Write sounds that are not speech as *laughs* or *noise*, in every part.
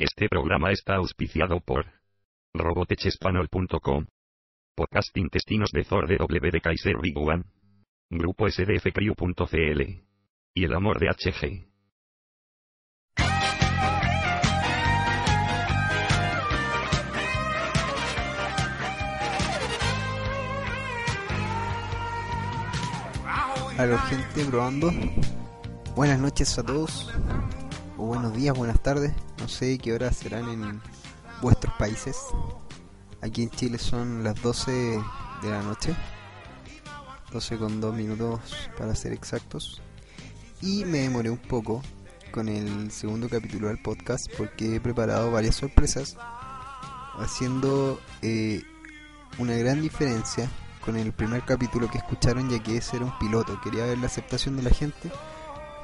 Este programa está auspiciado por robotechespanol.com, Podcast Intestinos de Thor de W de Kaiser Big Grupo SDFCrew.cl y El Amor de HG. Aló gente probando. Buenas noches a todos. Buenos días, buenas tardes. No sé qué horas serán en vuestros países. Aquí en Chile son las 12 de la noche. 12 con 2 minutos para ser exactos. Y me demoré un poco con el segundo capítulo del podcast porque he preparado varias sorpresas. Haciendo eh, una gran diferencia con el primer capítulo que escucharon ya que ese era un piloto. Quería ver la aceptación de la gente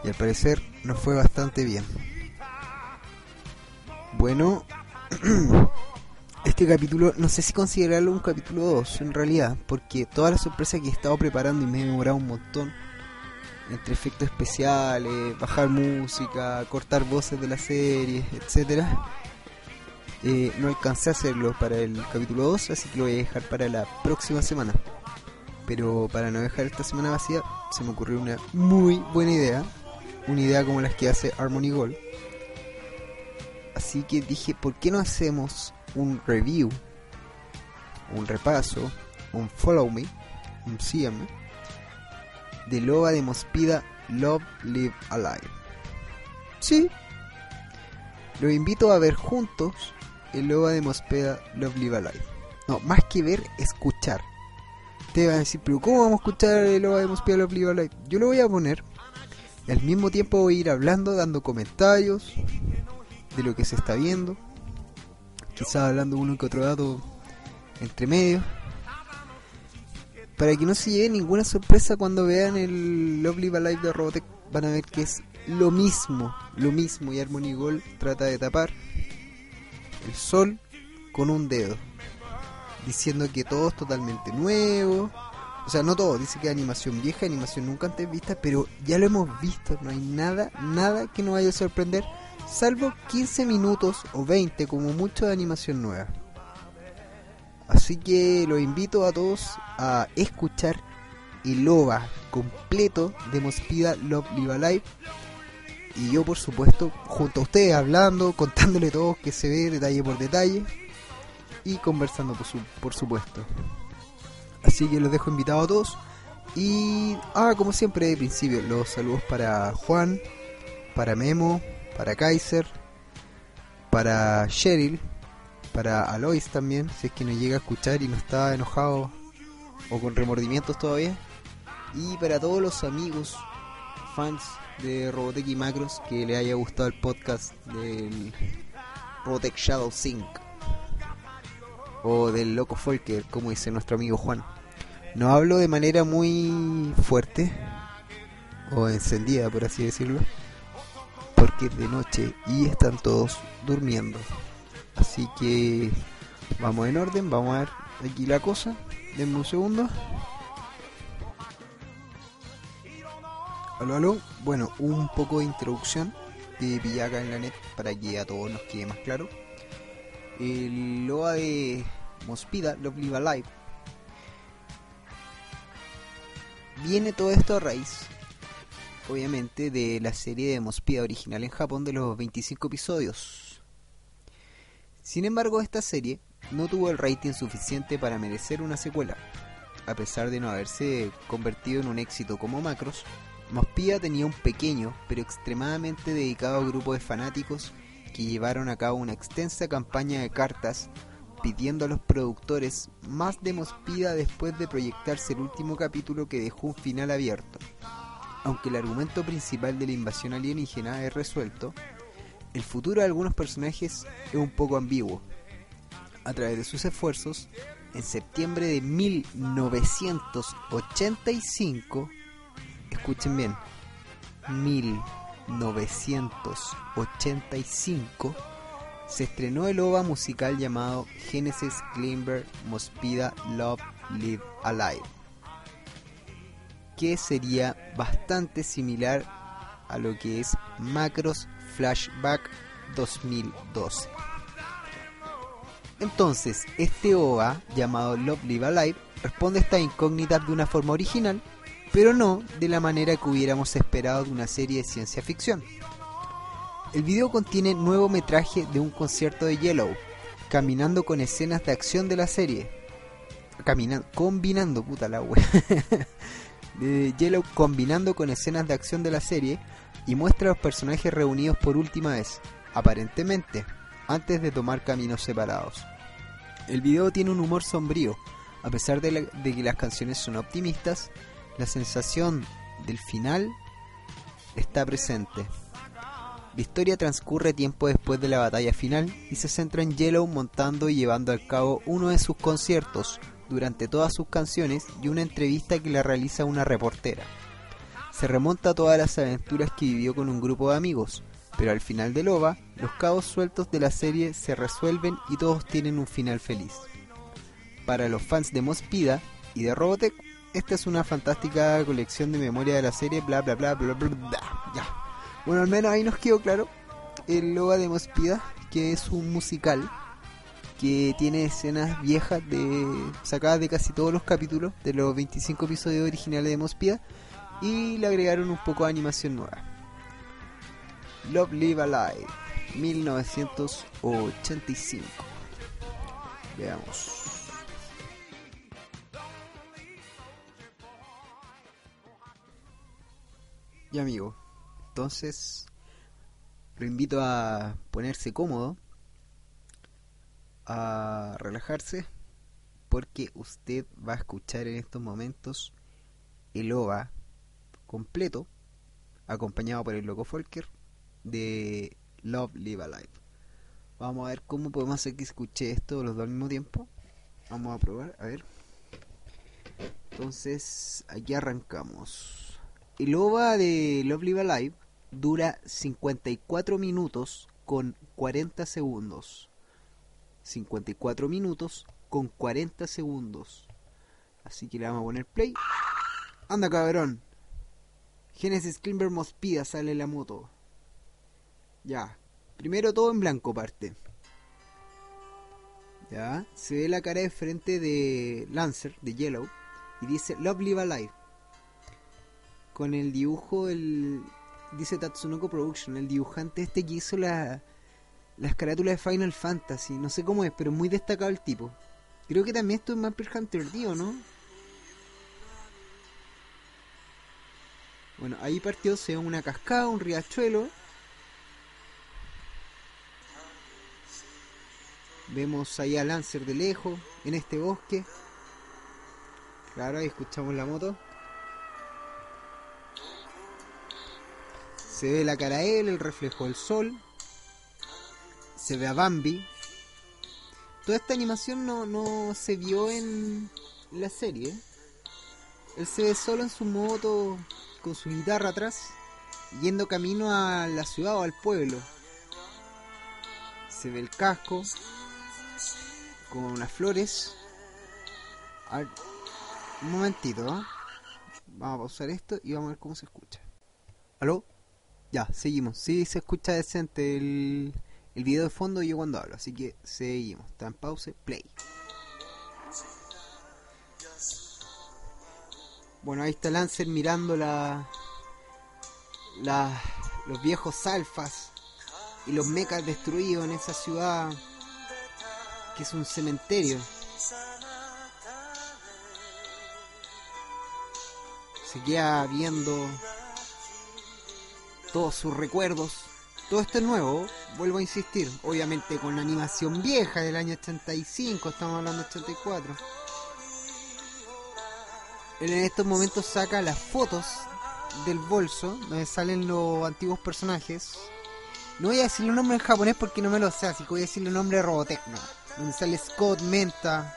y al parecer nos fue bastante bien. Bueno, *clears throat* este capítulo no sé si considerarlo un capítulo 2 en realidad, porque todas las sorpresas que he estado preparando y me he demorado un montón, entre efectos especiales, bajar música, cortar voces de la serie, etcétera, eh, no alcancé a hacerlo para el capítulo 2, así que lo voy a dejar para la próxima semana. Pero para no dejar esta semana vacía, se me ocurrió una muy buena idea, una idea como las que hace Harmony Gold. Así que dije, ¿por qué no hacemos un review, un repaso, un follow me, un síganme, de Loba de Mospida Love Live Alive? Sí, los invito a ver juntos el Loba de Mospeda Love Live Alive. No, más que ver, escuchar. Te van a decir, pero ¿cómo vamos a escuchar el Loba de Mospeda Love Live Alive? Yo lo voy a poner. Al mismo tiempo voy a ir hablando, dando comentarios de lo que se está viendo. Quizás hablando uno que otro dato entre medio. Para que no se lleve ninguna sorpresa cuando vean el Love Live de Robotech, van a ver que es lo mismo, lo mismo. Y Harmony Gold trata de tapar el sol con un dedo, diciendo que todo es totalmente nuevo. O sea, no todo, dice que animación vieja, animación nunca antes vista, pero ya lo hemos visto, no hay nada, nada que nos vaya a sorprender, salvo 15 minutos o 20 como mucho de animación nueva. Así que los invito a todos a escuchar el OVA completo de Mospida Love Live y yo por supuesto junto a ustedes hablando, contándole todo que se ve detalle por detalle y conversando por, su, por supuesto. Así que los dejo invitados a todos y ah, como siempre de principio los saludos para Juan, para Memo, para Kaiser, para Cheryl, para Alois también, si es que nos llega a escuchar y no está enojado o con remordimientos todavía. Y para todos los amigos, fans de Robotech y Macros que le haya gustado el podcast del Robotech Shadow Sync o del Loco Folker, como dice nuestro amigo Juan. No hablo de manera muy fuerte o encendida, por así decirlo, porque es de noche y están todos durmiendo. Así que vamos en orden, vamos a ver aquí la cosa. Denme un segundo. Aló, aló. Bueno, un poco de introducción de Pillaca en la net para que a todos nos quede más claro. El LOA de Mospida, Love Live Alive, viene todo esto a raíz, obviamente, de la serie de Mospida original en Japón de los 25 episodios. Sin embargo, esta serie no tuvo el rating suficiente para merecer una secuela. A pesar de no haberse convertido en un éxito como Macros, Mospida tenía un pequeño pero extremadamente dedicado grupo de fanáticos que llevaron a cabo una extensa campaña de cartas pidiendo a los productores más de Mospida después de proyectarse el último capítulo que dejó un final abierto. Aunque el argumento principal de la invasión alienígena es resuelto, el futuro de algunos personajes es un poco ambiguo. A través de sus esfuerzos, en septiembre de 1985, escuchen bien, 1985, se estrenó el OVA musical llamado Genesis Klimber Mospida Love Live Alive, que sería bastante similar a lo que es Macros Flashback 2012. Entonces, este OVA, llamado Love Live Alive, responde a estas incógnitas de una forma original, pero no de la manera que hubiéramos esperado de una serie de ciencia ficción. El video contiene nuevo metraje de un concierto de Yellow, caminando con escenas de acción de la serie. Combinando, puta la wea. *laughs* Yellow combinando con escenas de acción de la serie y muestra a los personajes reunidos por última vez, aparentemente, antes de tomar caminos separados. El video tiene un humor sombrío, a pesar de, la- de que las canciones son optimistas, la sensación del final está presente. La historia transcurre tiempo después de la batalla final y se centra en Yellow montando y llevando a cabo uno de sus conciertos durante todas sus canciones y una entrevista que le realiza una reportera. Se remonta a todas las aventuras que vivió con un grupo de amigos, pero al final del OVA, los cabos sueltos de la serie se resuelven y todos tienen un final feliz. Para los fans de Mospida y de Robotech, esta es una fantástica colección de memoria de la serie, bla bla bla bla bla, bla. ya. Bueno, al menos ahí nos quedó claro el OVA de Mospida, que es un musical que tiene escenas viejas de sacadas de casi todos los capítulos de los 25 episodios originales de Mospida y le agregaron un poco de animación nueva. Love Live Alive 1985 Veamos. Y amigo, entonces lo invito a ponerse cómodo, a relajarse, porque usted va a escuchar en estos momentos el OVA completo, acompañado por el loco Folker, de Love Live Alive. Vamos a ver cómo podemos hacer que escuche esto los dos al mismo tiempo. Vamos a probar, a ver. Entonces, aquí arrancamos. El OVA de Love Live Alive dura 54 minutos con 40 segundos. 54 minutos con 40 segundos. Así que le vamos a poner play. Anda cabrón. Genesis Klimber Mospida sale la moto. Ya. Primero todo en blanco parte. Ya. Se ve la cara de frente de Lancer, de Yellow. Y dice Love Live Alive. Con el dibujo, el. Dice Tatsunoko Production, el dibujante este que hizo la, las carátulas de Final Fantasy. No sé cómo es, pero muy destacado el tipo. Creo que también esto es Mapper Hunter D, ¿o no? Bueno, ahí partió, se ve una cascada, un riachuelo. Vemos ahí a Lancer de lejos, en este bosque. Claro, ahí escuchamos la moto. Se ve la cara de él, el reflejo del sol. Se ve a Bambi. Toda esta animación no, no se vio en la serie. Él se ve solo en su moto, con su guitarra atrás, yendo camino a la ciudad o al pueblo. Se ve el casco, con las flores. A ver, un momentito, ¿eh? Vamos a pausar esto y vamos a ver cómo se escucha. ¿Aló? Ya, seguimos. Sí, se escucha decente el, el video de fondo y yo cuando hablo. Así que seguimos. Está en pausa. Play. Bueno, ahí está Lancer mirando la, la, los viejos alfas y los mechas destruidos en esa ciudad que es un cementerio. Se queda viendo todos sus recuerdos. Todo esto es nuevo, vuelvo a insistir. Obviamente con la animación vieja del año 85, estamos hablando de 84. Él en estos momentos saca las fotos del bolso donde salen los antiguos personajes. No voy a decir los nombres en japonés porque no me lo sé, así que voy a decir el nombre de Robotech, ¿no? Donde sale Scott, Menta.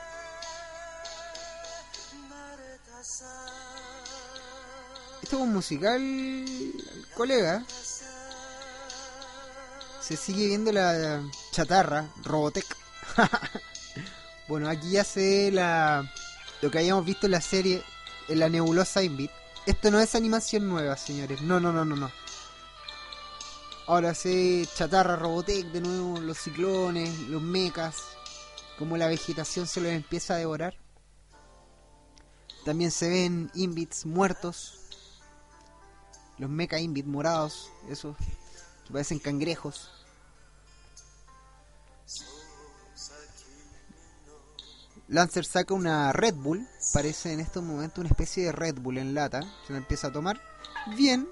Es un musical, colega. Se sigue viendo la chatarra, Robotech. *laughs* bueno, aquí ya ve la, lo que habíamos visto en la serie, en la nebulosa Invit. Esto no es animación nueva, señores. No, no, no, no, no. Ahora se chatarra Robotech de nuevo, los ciclones, los mechas, como la vegetación se los empieza a devorar. También se ven Invits muertos, los mecha Invit morados, esos que parecen cangrejos. Lancer saca una Red Bull, parece en estos momentos una especie de Red Bull en lata, se la empieza a tomar. Bien,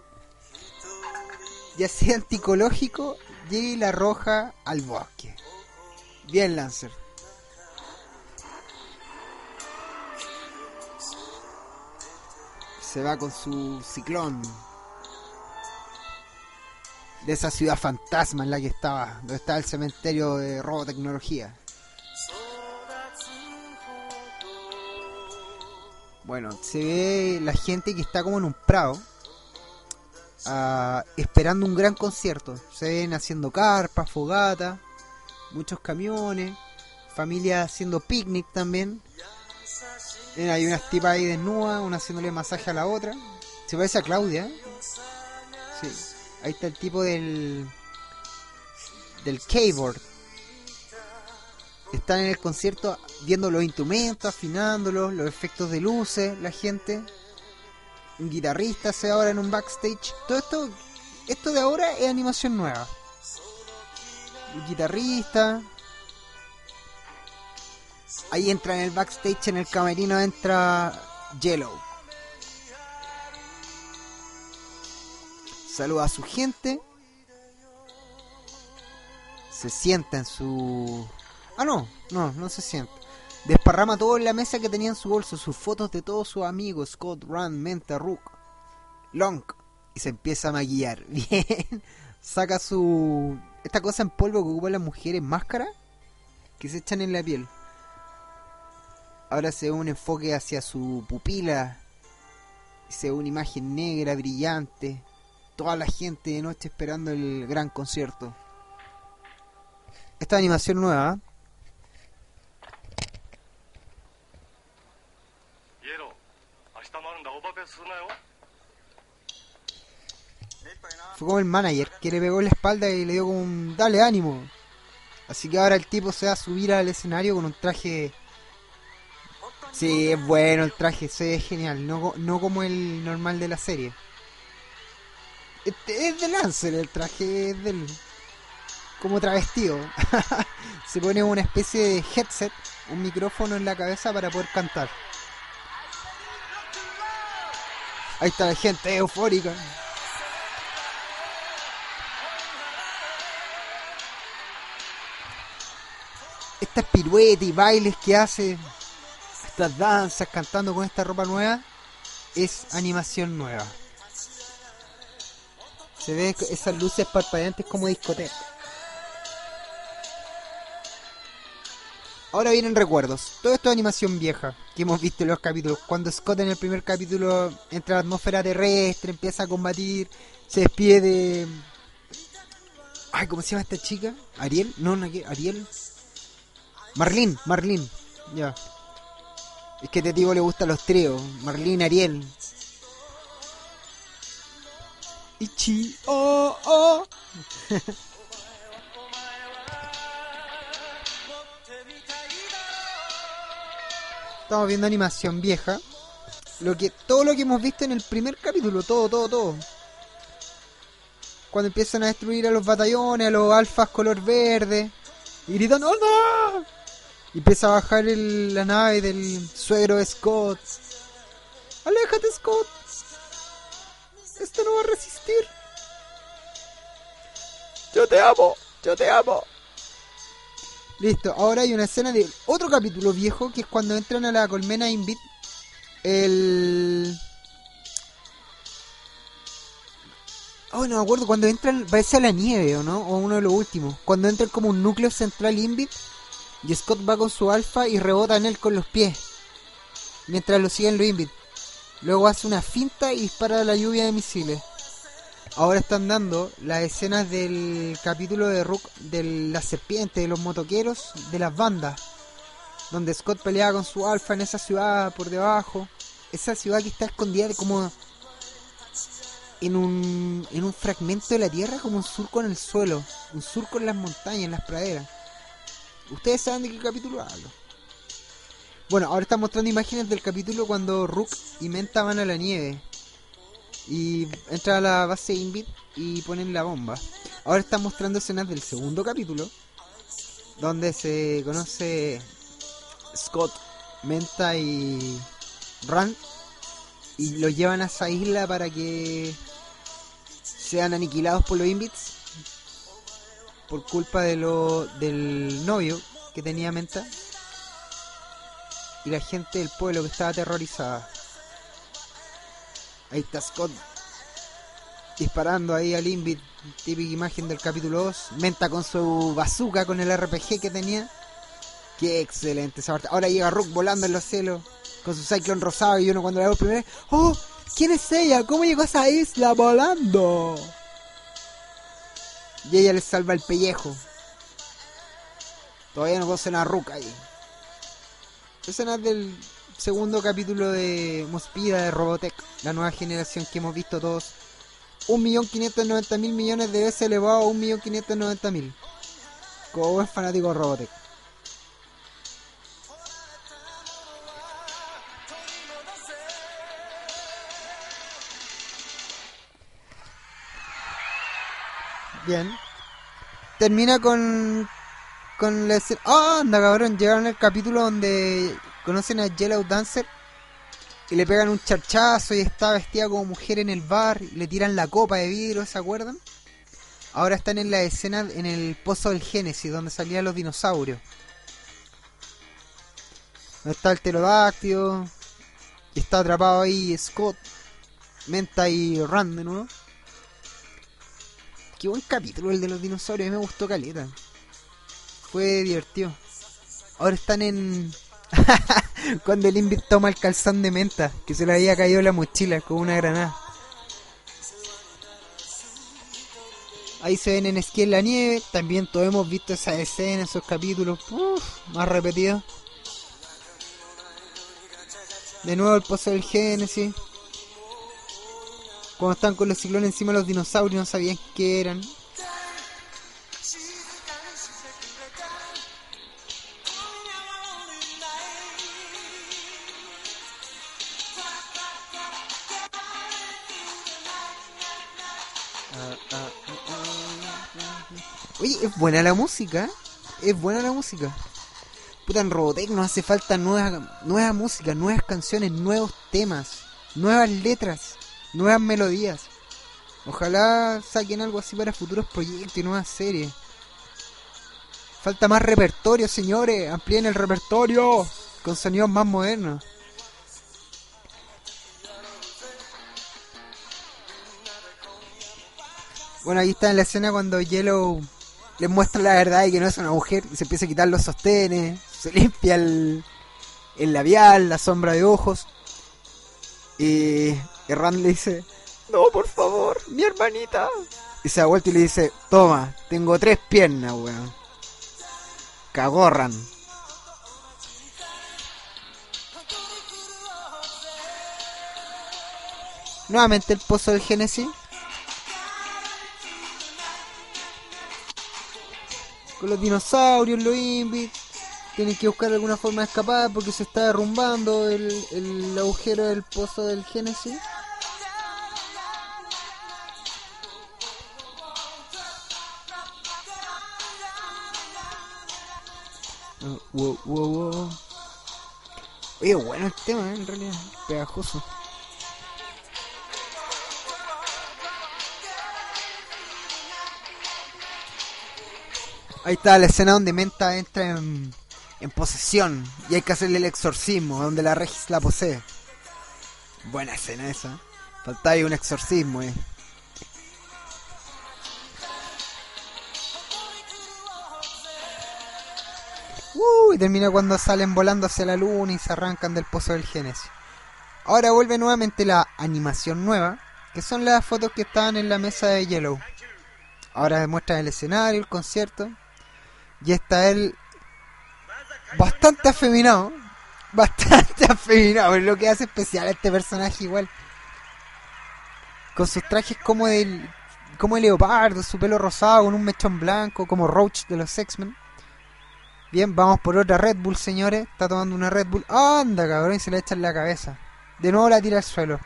ya sea *laughs* anticológico, llega y la arroja al bosque. Bien, Lancer. Se va con su ciclón. De esa ciudad fantasma en la que estaba, donde estaba el cementerio de robotecnología. Bueno, se ve la gente que está como en un prado ah, esperando un gran concierto. Se ven haciendo carpas, fogata, muchos camiones, familias haciendo picnic también. Eh, hay unas tipas ahí desnudas, una haciéndole masaje a la otra. Se parece a Claudia. Sí. Ahí está el tipo del del keyboard. Están en el concierto viendo los instrumentos, afinándolos, los efectos de luces, la gente un guitarrista se ahora en un backstage. Todo esto, esto de ahora es animación nueva. Un guitarrista. Ahí entra en el backstage, en el camerino entra Yellow. Saluda a su gente. Se sienta en su... Ah, no, no, no se sienta. Desparrama todo en la mesa que tenía en su bolso, sus fotos de todos sus amigos, Scott, Rand, Menta, Rook, Long, y se empieza a maquillar. *laughs* Bien, saca su... Esta cosa en polvo que ocupan las mujeres, máscara, que se echan en la piel. Ahora se ve un enfoque hacia su pupila, se ve una imagen negra, brillante, toda la gente de noche esperando el gran concierto. Esta animación nueva. Fue como el manager que le pegó en la espalda y le dio como un dale ánimo. Así que ahora el tipo se va a subir al escenario con un traje. Sí, es bueno el traje, se ve genial, no, no como el normal de la serie. Este es de Lancer el traje, es del. como travestido. *laughs* se pone una especie de headset, un micrófono en la cabeza para poder cantar. Ahí está la gente eufórica. Estas piruetas y bailes que hace, estas danzas cantando con esta ropa nueva, es animación nueva. Se ven esas luces parpadeantes como discoteca. Ahora vienen recuerdos. Todo esto es animación vieja que hemos visto en los capítulos. Cuando Scott en el primer capítulo entra a la atmósfera terrestre, empieza a combatir, se despide de. Ay, ¿cómo se llama esta chica? ¿Ariel? No, no, ¿Ariel? Marlene, Marlene. Ya. Es que a este tipo le gustan los tríos. Marlene, Ariel. Ichi, oh, oh. Estamos viendo animación vieja. Lo que, todo lo que hemos visto en el primer capítulo, todo, todo, todo. Cuando empiezan a destruir a los batallones, a los alfas color verde. Y gritan, ¡Oh no! Y empieza a bajar la nave del suegro de Scott. ¡Aléjate, Scott! Esto no va a resistir. Yo te amo, yo te amo. Listo, ahora hay una escena de otro capítulo viejo que es cuando entran a la colmena Invit. El. Oh, no me acuerdo, cuando entran, parece a la nieve, ¿o no? O uno de los últimos. Cuando entra como un núcleo central Invit y Scott va con su alfa y rebota en él con los pies. Mientras lo siguen los Invit. Luego hace una finta y dispara la lluvia de misiles. Ahora están dando las escenas del capítulo de Rook de la serpiente, de los motoqueros, de las bandas. Donde Scott pelea con su alfa en esa ciudad por debajo. Esa ciudad que está escondida como... en un, en un fragmento de la tierra como un surco en el suelo, un surco en las montañas, en las praderas. Ustedes saben de qué capítulo hablo. Bueno, ahora están mostrando imágenes del capítulo cuando Rook y Menta van a la nieve. Y entra a la base Invit y ponen la bomba. Ahora están mostrando escenas del segundo capítulo. Donde se conoce Scott, Menta y Rand. Y lo llevan a esa isla para que sean aniquilados por los Invits. Por culpa de lo, del novio que tenía Menta y la gente del pueblo que estaba aterrorizada. Ahí está Scott disparando ahí al Invit, típica imagen del capítulo 2. Menta con su bazooka, con el RPG que tenía. Qué excelente esa parte. Ahora llega Rook volando en los cielos con su Cyclone rosado y uno cuando la ve primero, ¡Oh! ¿Quién es ella? ¿Cómo llegó a esa isla volando? Y ella le salva el pellejo. Todavía no conocen a Rook ahí escenas del segundo capítulo de Mospida de Robotech, la nueva generación que hemos visto todos. 1.590.000 millones de veces elevado a 1.590.000. Como es fanático de Robotech. Bien. Termina con con la escena... ¡Ah, anda cabrón! Llegaron al capítulo donde conocen a Yellow Dancer y le pegan un charchazo y está vestida como mujer en el bar y le tiran la copa de vidrio, ¿se acuerdan? Ahora están en la escena en el pozo del Génesis, donde salían los dinosaurios. Donde está el pterodáctilo. Y está atrapado ahí Scott, Menta y Rand, ¿no? Qué buen capítulo el de los dinosaurios, me gustó caleta. Fue divertido. Ahora están en. *laughs* Cuando el Invit toma el calzón de menta, que se le había caído la mochila con una granada. Ahí se ven en esquí en la nieve. También todos hemos visto esa escena, esos capítulos más repetidos. De nuevo el pozo del Génesis. Cuando están con los ciclones encima de los dinosaurios no sabían qué eran. Oye, es buena la música. Es buena la música. Puta, en Robotech nos hace falta nueva, nueva música, nuevas canciones, nuevos temas, nuevas letras, nuevas melodías. Ojalá saquen algo así para futuros proyectos y nuevas series. Falta más repertorio, señores. Amplíen el repertorio con sonidos más modernos. Bueno, ahí está en la escena cuando Yellow les muestra la verdad y que no es una mujer y se empieza a quitar los sostenes, se *laughs* limpia el, el labial, la sombra de ojos. Y, Rand le dice, no, por favor, mi hermanita. Y se da vuelta y le dice, toma, tengo tres piernas, weón. Cagorran. Nuevamente el pozo del Génesis. Con los dinosaurios, los Invit. Tienen que buscar alguna forma de escapar porque se está derrumbando el, el agujero del pozo del Génesis. Oh, wow, wow, wow. Oye, bueno el tema, ¿eh? en realidad, pegajoso. Ahí está la escena donde Menta entra en, posesión y hay que hacerle el exorcismo, donde la Regis la posee. Buena escena esa. Falta ahí un exorcismo, eh. Uh, y termina cuando salen volando hacia la luna y se arrancan del pozo del Génesis. Ahora vuelve nuevamente la animación nueva, que son las fotos que estaban en la mesa de Yellow. Ahora demuestran el escenario, el concierto, y está él bastante afeminado. *laughs* Bastante afeminado. Es lo que hace especial a este personaje igual. con sus trajes como de como el leopardo, su pelo rosado con un mechón blanco, como Roach de los X-Men. Bien, vamos por otra Red Bull, señores. Está tomando una Red Bull. ¡Anda, cabrón! Y se le echa en la cabeza. De nuevo la tira al suelo.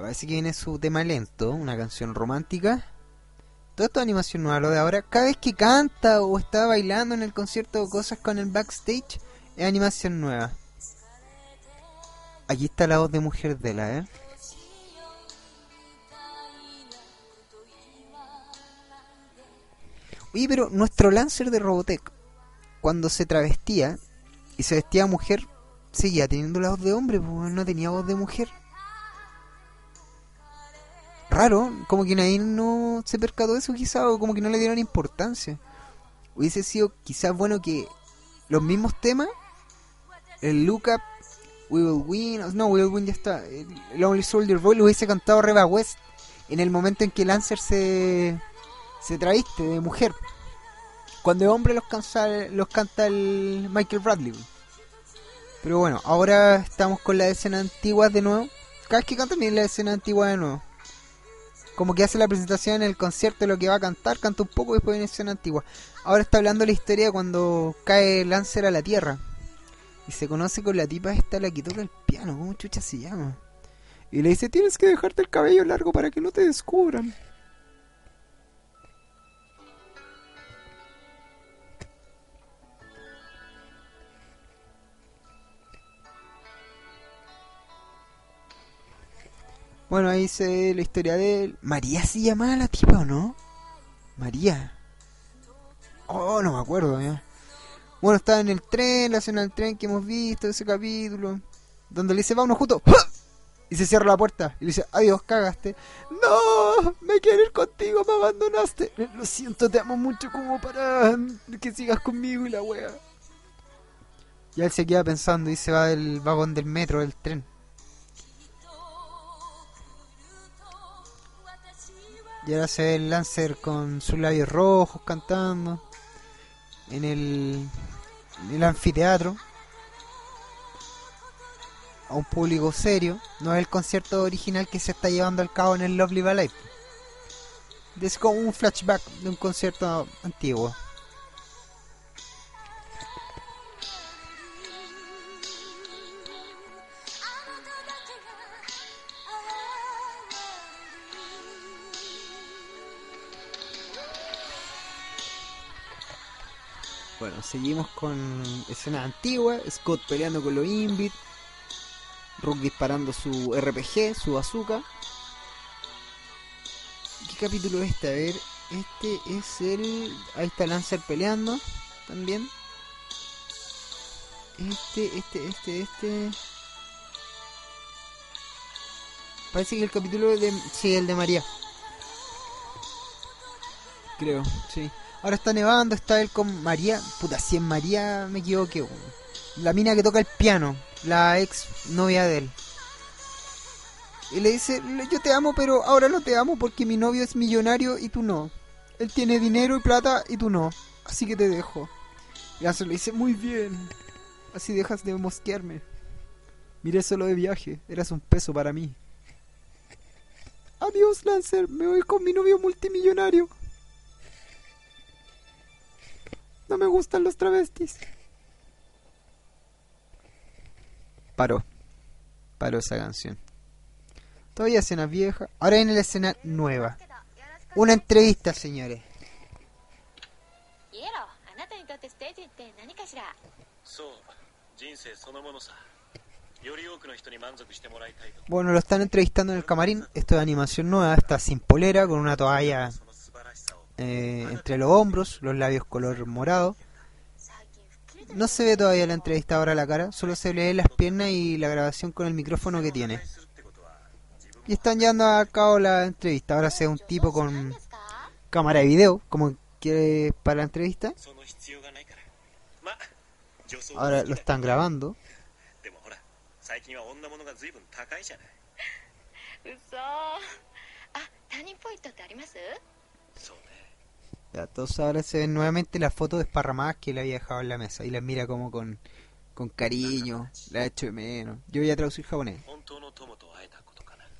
Parece que viene su tema lento, una canción romántica. Toda esta animación nueva, lo de ahora. Cada vez que canta o está bailando en el concierto o cosas con el backstage, es animación nueva. Aquí está la voz de mujer de la, ¿eh? Oye, pero nuestro Lancer de Robotech, cuando se travestía y se vestía mujer, seguía teniendo la voz de hombre, pues no tenía voz de mujer. Raro, como que nadie no se percató de eso quizá, o como que no le dieron importancia. Hubiese sido quizás bueno que los mismos temas, el Look Up, We Will Win, no, We Will Win ya está, el Lonely Soldier Boy lo hubiese cantado Reba West en el momento en que Lancer se, se traviste de mujer. Cuando de hombre los, cansa, los canta el Michael Bradley. Pero bueno, ahora estamos con la escena antigua de nuevo. Cada vez que canta también la escena antigua de nuevo. Como que hace la presentación en el concierto de lo que va a cantar, canta un poco y después viene escena antigua. Ahora está hablando la historia cuando cae Lancer a la tierra. Y se conoce con la tipa esta la que toca el piano, ¿cómo chucha se llama? Y le dice, tienes que dejarte el cabello largo para que no te descubran. Bueno, ahí se la historia de él. ¿María se llamaba la tipa o no? María. Oh, no me acuerdo ya. Bueno, estaba en el tren, la escena del tren que hemos visto, ese capítulo. Donde le dice, vámonos juntos. ¡Ja! Y se cierra la puerta. Y le dice, adiós, cagaste. No, me quiero ir contigo, me abandonaste. Lo siento, te amo mucho como para que sigas conmigo y la wea. Y él se queda pensando y se va del vagón del metro, del tren. Y ahora se ve el Lancer con sus labios rojos cantando en el, en el anfiteatro a un público serio. No es el concierto original que se está llevando al cabo en el Lovely Ballet. Es como un flashback de un concierto antiguo. Seguimos con escena antigua, Scott peleando con los Invit, Rook disparando su RPG, su bazooka. ¿Qué capítulo es este? A ver, este es el... Ahí está Lancer peleando también. Este, este, este, este... Parece que el capítulo de... Sí, el de María. Creo, sí. Ahora está nevando, está él con María. Puta, si en María me equivoqué. La mina que toca el piano, la ex novia de él. Y le dice, yo te amo, pero ahora no te amo porque mi novio es millonario y tú no. Él tiene dinero y plata y tú no. Así que te dejo. Y le dice, muy bien. Así dejas de mosquearme. Miré solo de viaje, eras un peso para mí. *laughs* Adiós, Lancer, me voy con mi novio multimillonario. No me gustan los travestis. Paró. Paró esa canción. Todavía escena vieja. Ahora viene la escena nueva. Una entrevista, señores. Bueno, lo están entrevistando en el camarín. Esto de animación nueva. Está sin polera, con una toalla eh, entre los hombros, los labios color morado. No se ve todavía la entrevistadora a la cara, solo se le ven las piernas y la grabación con el micrófono que tiene. Y están llevando a cabo la entrevista. Ahora sea un tipo con cámara de video, como quiere para la entrevista. Ahora lo están grabando. Entonces ahora se ven nuevamente las fotos desparramadas que le había dejado en la mesa y las mira como con, con cariño, la he hecho de menos. Yo voy a traducir japonés.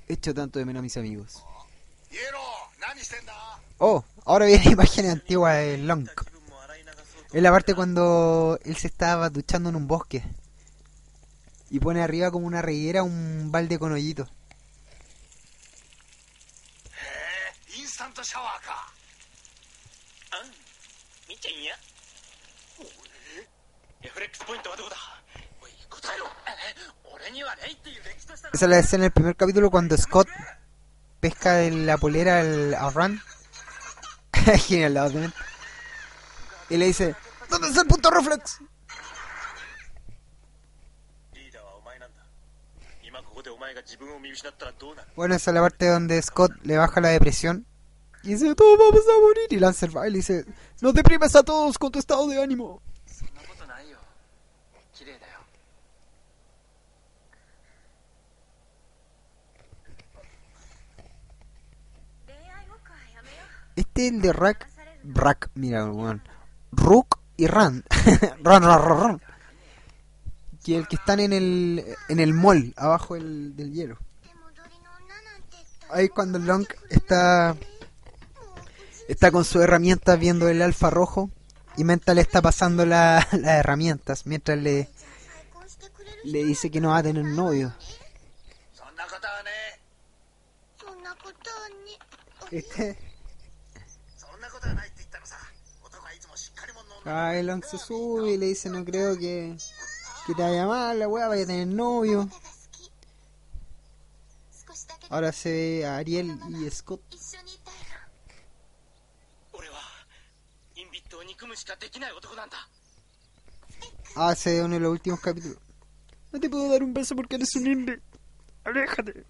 He hecho tanto de menos a mis amigos. Oh, ahora viene imágenes antiguas de Long. Es la parte cuando él se estaba duchando en un bosque. Y pone arriba como una reguera un balde con hoyitos. Esa es la escena en el primer capítulo cuando Scott pesca de la polera al, a Rand. *laughs* Genial, la otra. Y le dice, ¿dónde está el punto reflex? Bueno, esa es la parte donde Scott le baja la depresión. Y dice, todos vamos a morir. Y Lancer el baile y dice, nos deprimes a todos con tu estado de ánimo. Este es el de Rack. Rack, mira, weón. Rook y Ran. *laughs* ran, ran, ran. Y el que están en el, en el mall, abajo del, del hielo. Ahí cuando Long está, está con su herramienta viendo el alfa rojo y Menta le está pasando *laughs* las herramientas mientras le, le dice que no va a tener novio. Este, Ah, el se sube y le dice, no creo que, que te vaya mal, la weá, vaya a tener novio. Ahora se ve a Ariel y Scott. Ah, se ve uno de los últimos capítulos. No te puedo dar un beso porque eres un indio. Aléjate.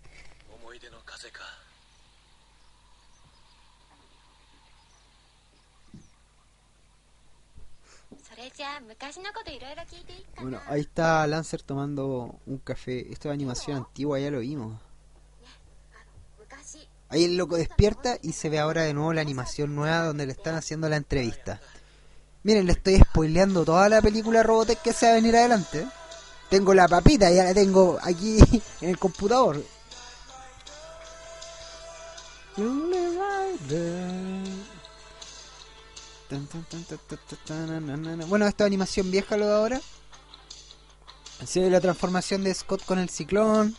Bueno, ahí está Lancer tomando un café. Esto es animación antigua, ya lo vimos. Ahí el loco despierta y se ve ahora de nuevo la animación nueva donde le están haciendo la entrevista. Miren, le estoy spoileando toda la película Robotech que se va a venir adelante. Tengo la papita, ya la tengo aquí *laughs* en el computador. Bueno, esta animación vieja lo de ahora. Se ve la transformación de Scott con el ciclón.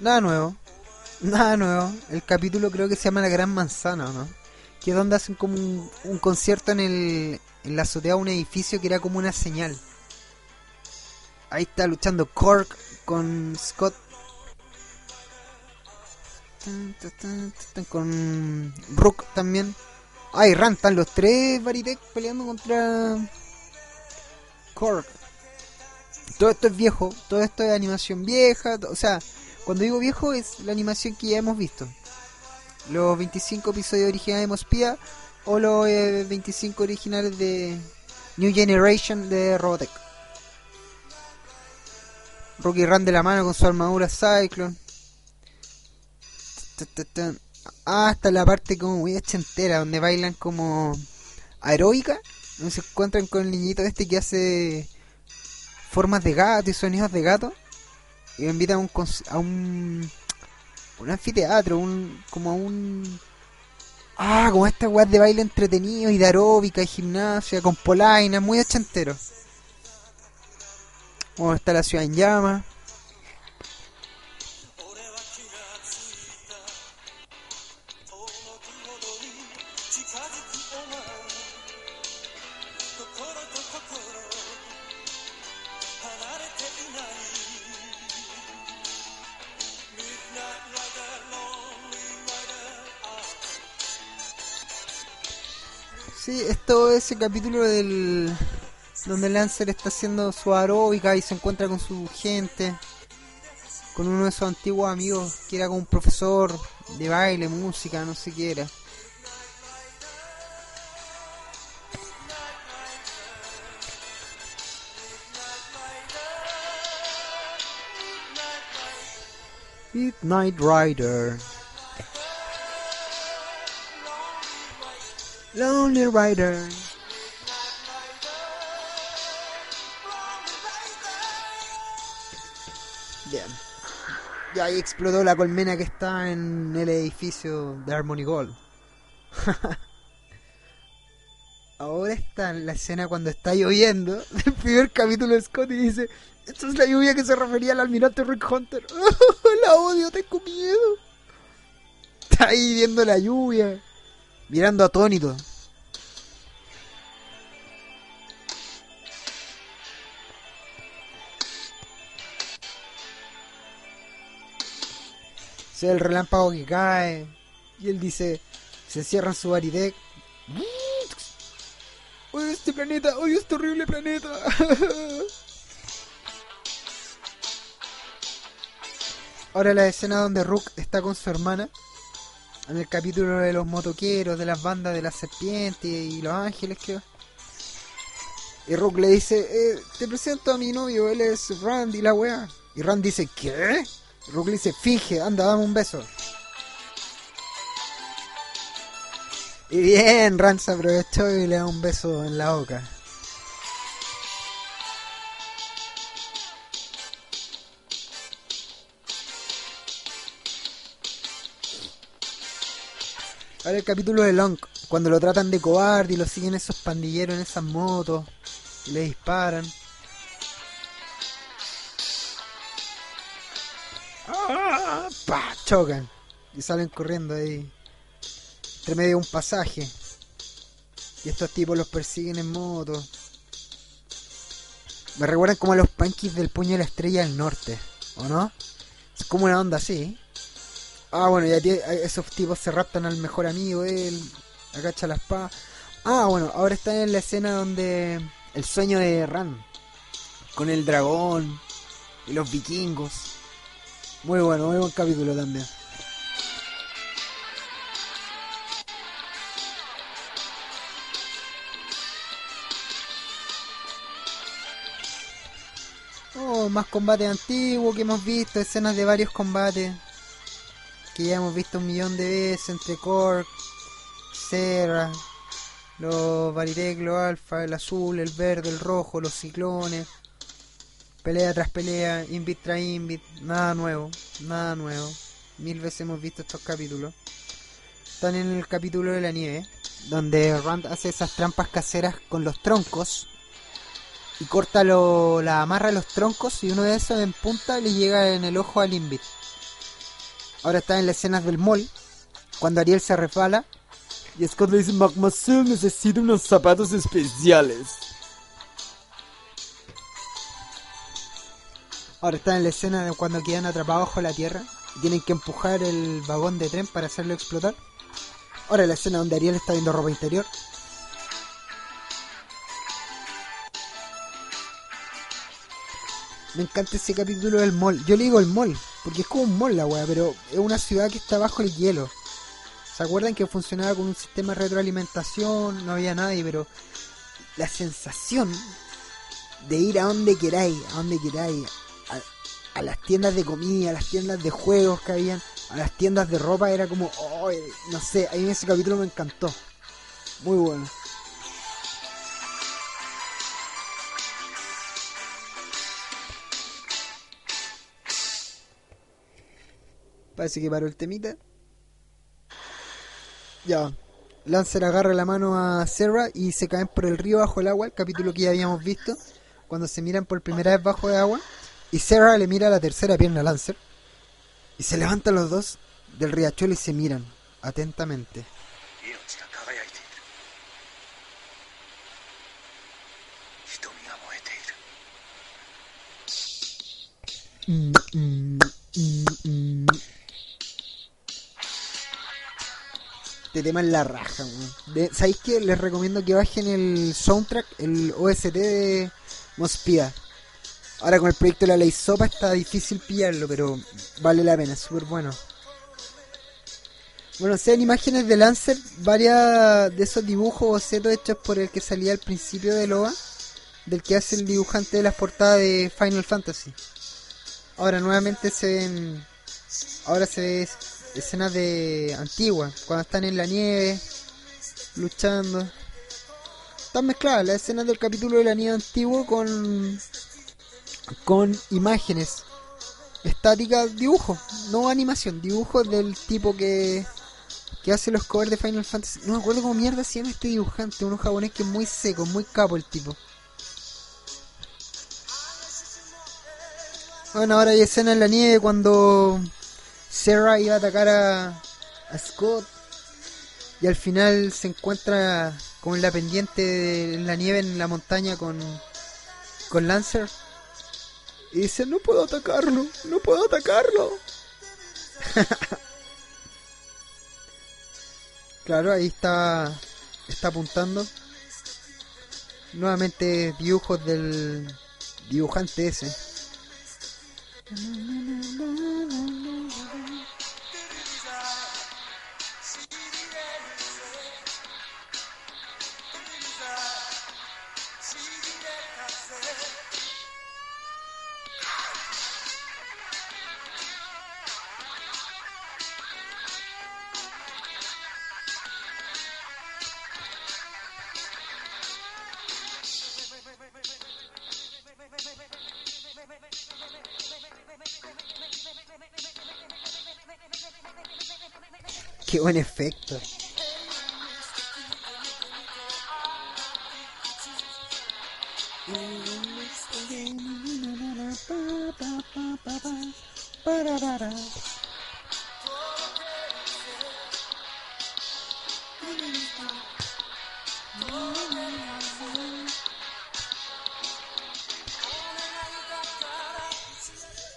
Nada nuevo. Nada nuevo. El capítulo creo que se llama La Gran Manzana, ¿o ¿no? Que es donde hacen como un concierto en el la azotea un edificio que era como una señal. Ahí está luchando Cork con Scott. Con Rook también. Ay, Ran, están los tres Varitek peleando contra Cork. Todo esto es viejo, todo esto es animación vieja, o sea, cuando digo viejo es la animación que ya hemos visto. Los 25 episodios originales de Mospia o los eh, 25 originales de New Generation de Robotech. Rocky Run de la mano con su armadura Cyclone. Ta, ta, ta. Ah, hasta la parte como muy entera donde bailan como aeróbica. Donde se encuentran con el niñito este que hace formas de gato y sonidos de gato. Y lo invitan a un, a un, un anfiteatro, un, como a un... Ah, como esta weas de baile entretenido y de aeróbica y gimnasia con polainas, muy ochentero. Bueno, está la ciudad en llamas. Sí, esto es el capítulo del donde Lancer está haciendo su aeróbica y se encuentra con su gente, con uno de sus antiguos amigos que era como un profesor de baile, música, no sé qué era. Midnight Rider. Lonely Rider. Bien. Ya ahí explotó la colmena que está en el edificio de Harmony Gold. *laughs* Ahora está en la escena cuando está lloviendo *laughs* del primer capítulo de Scott y dice, esta es la lluvia que se refería al almirante Rick Hunter. *laughs* la odio, tengo miedo. Está ahí viendo la lluvia, mirando atónito. Se ve el relámpago que cae. Y él dice, se encierra en su baridec. Odio este planeta, odio este horrible planeta. *laughs* Ahora la escena donde Rook está con su hermana. En el capítulo de los motoqueros, de las bandas de la serpiente y los ángeles, creo. Y Rook le dice, eh, te presento a mi novio, él es Randy, la wea. Y Randy dice, ¿qué? Rook le dice, finge, anda, dame un beso. Y bien, Rand se aprovechó y le da un beso en la boca. Ahora el capítulo de Long, cuando lo tratan de cobarde y lo siguen esos pandilleros en esas motos y le disparan. ¡Ah! ¡Pah! Chocan y salen corriendo ahí entre medio de un pasaje. Y estos tipos los persiguen en moto. Me recuerdan como a los punkies del puño de la estrella del norte, ¿o no? Es como una onda así. Ah, bueno, ya esos tipos se raptan al mejor amigo, él agacha la espada. Ah, bueno, ahora está en la escena donde el sueño de Ran, con el dragón y los vikingos. Muy bueno, muy buen capítulo también. Oh, más combate antiguo que hemos visto, escenas de varios combates que ya hemos visto un millón de veces entre Cork, Serra, los Varitec, los Alfa, el azul, el verde, el rojo, los ciclones, pelea tras pelea, invit tras invit, nada nuevo, nada nuevo. Mil veces hemos visto estos capítulos. Están en el capítulo de la nieve, donde Rand hace esas trampas caseras con los troncos y corta la amarra a los troncos y uno de esos en punta le llega en el ojo al Invit. Ahora está en las escenas del mall, cuando Ariel se resbala y Scott le dice, McMuscle necesita unos zapatos especiales. Ahora está en la escena de cuando quedan atrapados bajo la tierra y tienen que empujar el vagón de tren para hacerlo explotar. Ahora la escena donde Ariel está viendo ropa interior. Me encanta ese capítulo del mall. Yo le digo el mall, porque es como un mall la weá, pero es una ciudad que está bajo el hielo. ¿Se acuerdan que funcionaba con un sistema de retroalimentación? No había nadie, pero la sensación de ir a donde queráis, a donde queráis, a, a las tiendas de comida, a las tiendas de juegos que habían, a las tiendas de ropa, era como, oh, no sé, ahí en ese capítulo me encantó. Muy bueno. Parece que paró el temita. Ya. Lancer agarra la mano a Serra y se caen por el río bajo el agua, el capítulo que ya habíamos visto, cuando se miran por primera vez bajo el agua. Y Serra le mira la tercera pierna a Lancer. Y se levantan los dos del riachuelo y se miran atentamente. Mm, mm, mm, mm, mm. Este tema es la raja, ¿Sabéis que Les recomiendo que bajen el soundtrack, el OST de Mospia. Ahora con el proyecto de la ley sopa está difícil pillarlo, pero vale la pena, es súper bueno. Bueno, sean imágenes de Lancer, varias de esos dibujos o bocetos hechos por el que salía al principio de Loa, del que hace el dibujante de las portadas de Final Fantasy. Ahora nuevamente se ven ahora se ve escenas de antiguas, cuando están en la nieve, luchando. Están mezcladas las escenas del capítulo de la nieve antiguo con con imágenes estáticas, dibujos, no animación, dibujos del tipo que que hace los covers de Final Fantasy. No me acuerdo cómo mierda se llama este dibujante, uno japonés que es muy seco, muy capo el tipo. Bueno, ahora hay escena en la nieve cuando Sarah iba a atacar a, a Scott y al final se encuentra como en la pendiente de la nieve en la montaña con, con Lancer. Y dice, no puedo atacarlo, no puedo atacarlo. *laughs* claro, ahí está, está apuntando. Nuevamente dibujos del dibujante ese. Buen efecto.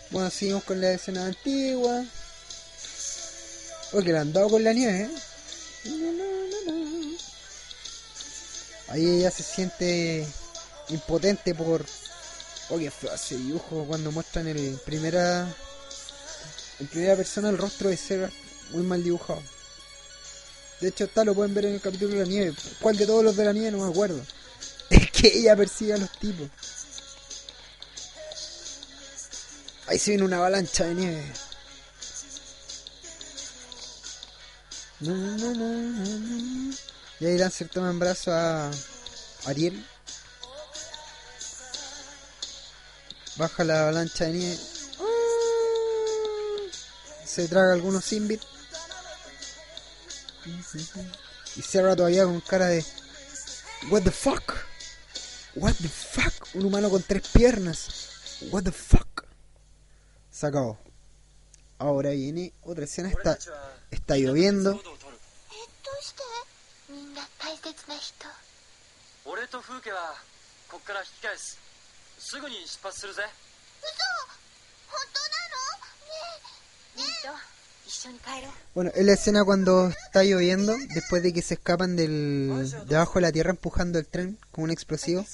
Bueno, seguimos con la escena antigua. Oh, que le han dado con la nieve, ¿eh? Ahí ella se siente impotente por... Oh, qué feo ese dibujo cuando muestran el primera... En primera persona el rostro de Sarah. Muy mal dibujado. De hecho, está, lo pueden ver en el capítulo de la nieve. ¿Cuál de todos los de la nieve? No me acuerdo. *laughs* Es que ella persigue a los tipos. Ahí se viene una avalancha de nieve. No, no, no, no, no. Y ahí Lancer toma en brazo a Ariel. Baja la avalancha de nieve. Se traga algunos Simbit. Y Sarah todavía con cara de... What the fuck? What the fuck? Un humano con tres piernas. What the fuck? Se acabó. Ahora viene otra escena. Está, está lloviendo. Bueno, es la escena cuando está lloviendo, después de que se escapan del debajo de la tierra empujando el tren con un explosivo.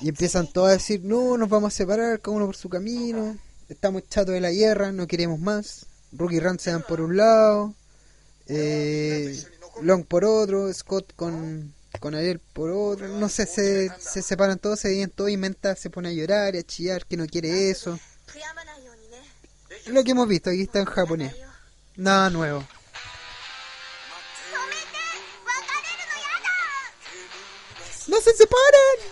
Y empiezan todos a decir, no, nos vamos a separar, cada uno por su camino, estamos chatos de la guerra, no queremos más. Rookie dan por un lado, eh, Long por otro, Scott con, con Ariel por otro. No sé, se, se separan todos, se vienen todos y Menta se pone a llorar, y a chillar, que no quiere eso. Lo que hemos visto, aquí está en japonés. Nada nuevo. ¡No se separen!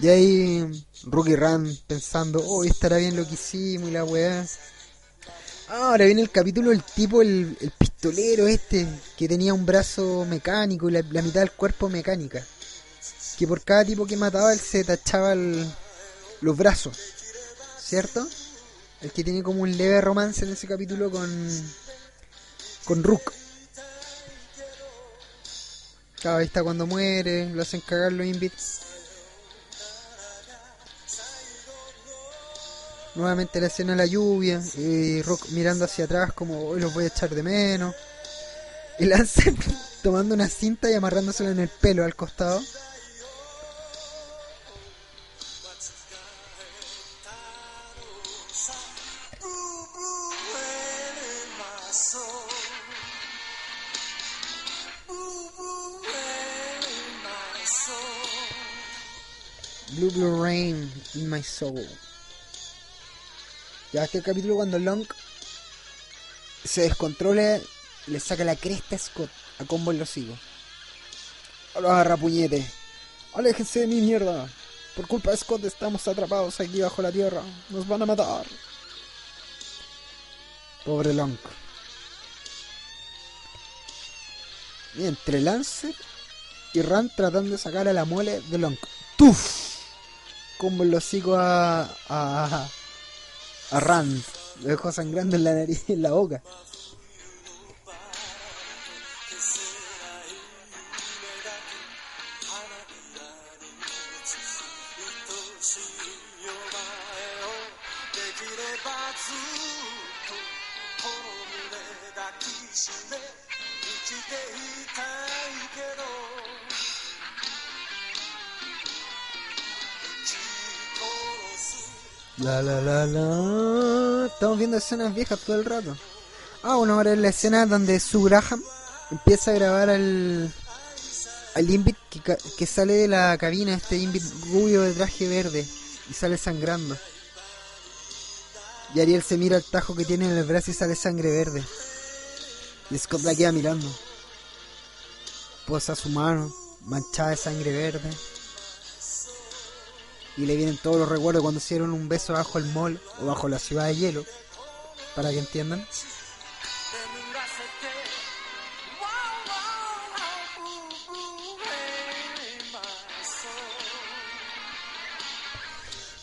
Y ahí Rookie Rand pensando, oh, estará bien lo que hicimos y la weá. Ahora viene el capítulo del tipo, el, el pistolero este, que tenía un brazo mecánico y la, la mitad del cuerpo mecánica. Que por cada tipo que mataba él se tachaba el- los brazos. ¿Cierto? El que tiene como un leve romance en ese capítulo con, con Rook. Claro, ahí está cuando muere, lo hacen cagar los invits. Nuevamente la escena la lluvia, y Rock mirando hacia atrás como hoy los voy a echar de menos. Y Lance *laughs* tomando una cinta y amarrándosela en el pelo al costado. Blue Blue Rain in my soul. Ya este capítulo cuando Long se descontrola, le saca la cresta a Scott, a combo en los higos. Los agarrapuñetes. Aléjense de mi mierda. Por culpa de Scott estamos atrapados aquí bajo la tierra. Nos van a matar. Pobre Long. Y entre Lancer y Rand tratando de sacar a la muele de Long. ¡Tuf! Combo en los hocico a, a, a Rand. Lo dejó sangrando en la nariz en la boca. La la la la. Estamos viendo escenas viejas todo el rato. Ah, bueno, ahora es la escena donde Sue Graham empieza a grabar al. al Invit que, sale de la cabina, este Invit rubio de traje verde y sale sangrando. Y Ariel se mira el tajo que tiene en el brazo y sale sangre verde. Y Scott la queda mirando. Posa su mano, manchada de sangre verde. Y le vienen todos los recuerdos cuando hicieron un beso bajo el mall o bajo la ciudad de hielo. Para que entiendan.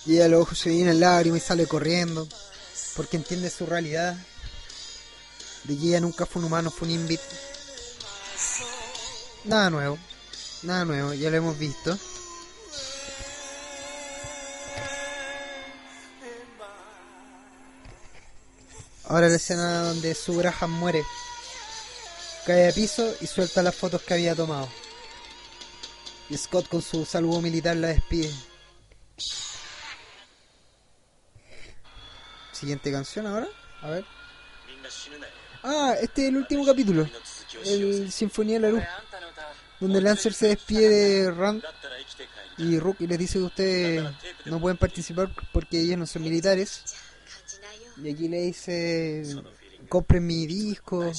Y a los ojos se vienen lágrimas y sale corriendo. Porque entiende su realidad. De que ella nunca fue un humano, fue un invit. Nada nuevo. Nada nuevo, ya lo hemos visto. Ahora la escena donde su Graham muere. Cae a piso y suelta las fotos que había tomado. Y Scott con su saludo militar la despide. Siguiente canción ahora. A ver. Ah, este es el último capítulo. El Sinfonía de la Luz. Donde Lancer se despide de Rand y Rook y les dice que ustedes no pueden participar porque ellos no son militares y aquí le dice, compre mi disco,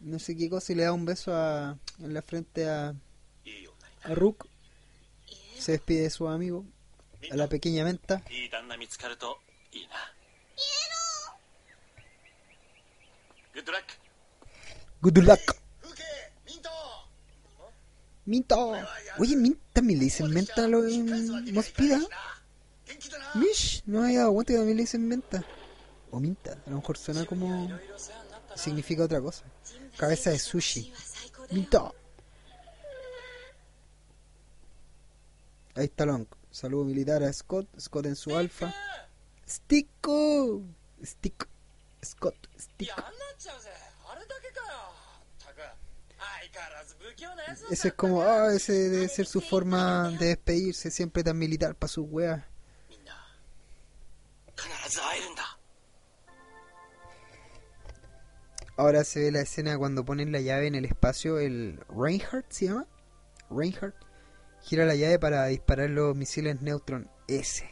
no sé qué cosa, y le da un beso a, en la frente a, a Rook. Se despide de su amigo, a la pequeña menta. Good luck. Good luck. Minto. Oye, Minto también le dicen menta a lo en Mospida. Mish, no me había dado cuenta también le dicen menta o Minta. A lo mejor suena como. significa otra cosa. Cabeza de sushi. Minta. Ahí está Long. Saludo militar a Scott. Scott en su alfa. ¡Stico! Stick. Scott. Stick. Ese es como, ah, ese debe ser su forma de despedirse, siempre tan militar para sus weas. Ahora se ve la escena cuando ponen la llave en el espacio, el Reinhardt se llama. Reinhardt gira la llave para disparar los misiles Neutron S.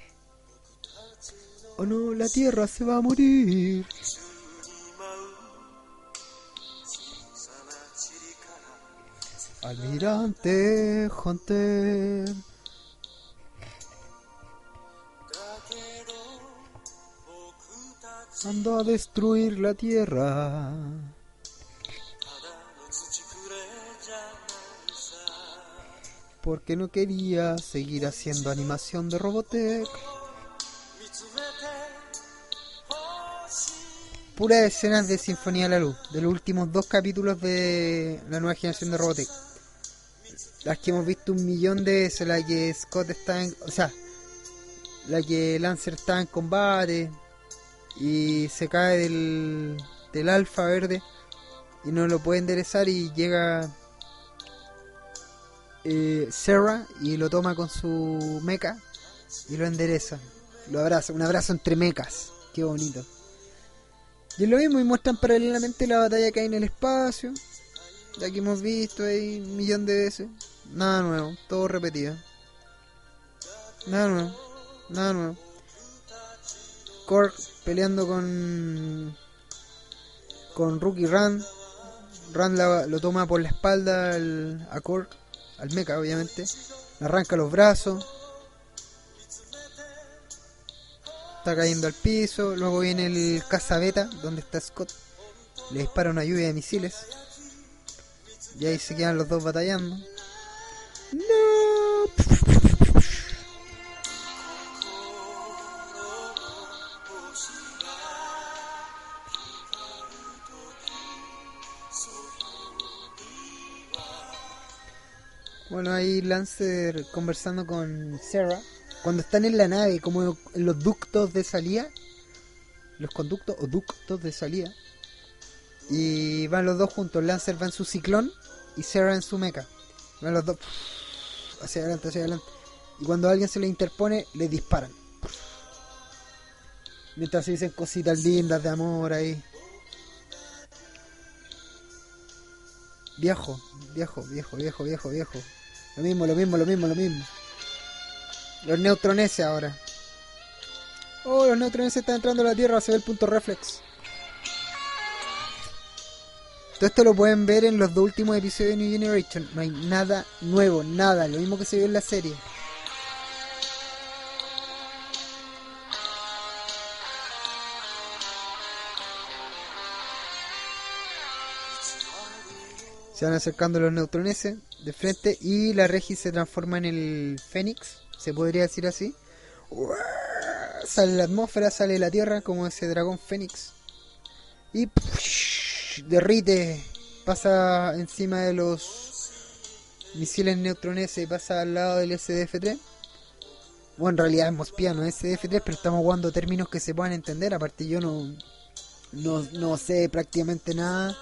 Oh no, la Tierra se va a morir. Almirante Hunter. Ando a destruir la Tierra. Porque no quería seguir haciendo animación de Robotech. Puras escenas de Sinfonía de la Luz, de los últimos dos capítulos de la nueva generación de Robotech. Las que hemos visto un millón de veces, la que Scott está en... O sea, la que Lancer está en combate y se cae del, alfa verde y no lo puede enderezar y llega eh, Sarah y lo toma con su meca y lo endereza. Lo abraza, un abrazo entre mecas. Qué bonito. Y es lo mismo, y muestran paralelamente la batalla que hay en el espacio. La que hemos visto ahí un millón de veces. Nada nuevo, todo repetido. Nada nuevo. Nada nuevo. Korg peleando con. con Rookie Rand. Rand lo toma por la espalda al- a Korg, al mecha obviamente. Le arranca los brazos. Está cayendo al piso. Luego viene el cazabeta, donde está Scott. Le dispara una lluvia de misiles. Y ahí se quedan los dos batallando. Bueno, ahí Lancer conversando con Sarah. Cuando están en la nave, como en los ductos de salida. Los conductos o ductos de salida. Y van los dos juntos. Lancer va en su ciclón y Sarah en su mecha. Van los dos hacia adelante, hacia adelante. Y cuando alguien se le interpone, le disparan. Mientras se dicen cositas lindas de amor ahí. Viejo, viejo, viejo, viejo, viejo, viejo. Lo mismo, lo mismo, lo mismo, lo mismo. Los neutroneses ahora. Oh, los neutroneses están entrando a la Tierra, se ve el punto reflex. Todo esto lo pueden ver en los dos últimos episodios de New Generation. No hay nada nuevo, nada, lo mismo que se vio en la serie. Se van acercando los neutroneses de frente y la Regis se transforma en el Fénix, se podría decir así. Sale la atmósfera, sale la Tierra como ese dragón Fénix. Y derrite, pasa encima de los misiles neutroneses y pasa al lado del SDF-3. Bueno, en realidad es Mospia, no es SDF-3, pero estamos jugando términos que se puedan entender. Aparte yo no, no, no sé prácticamente nada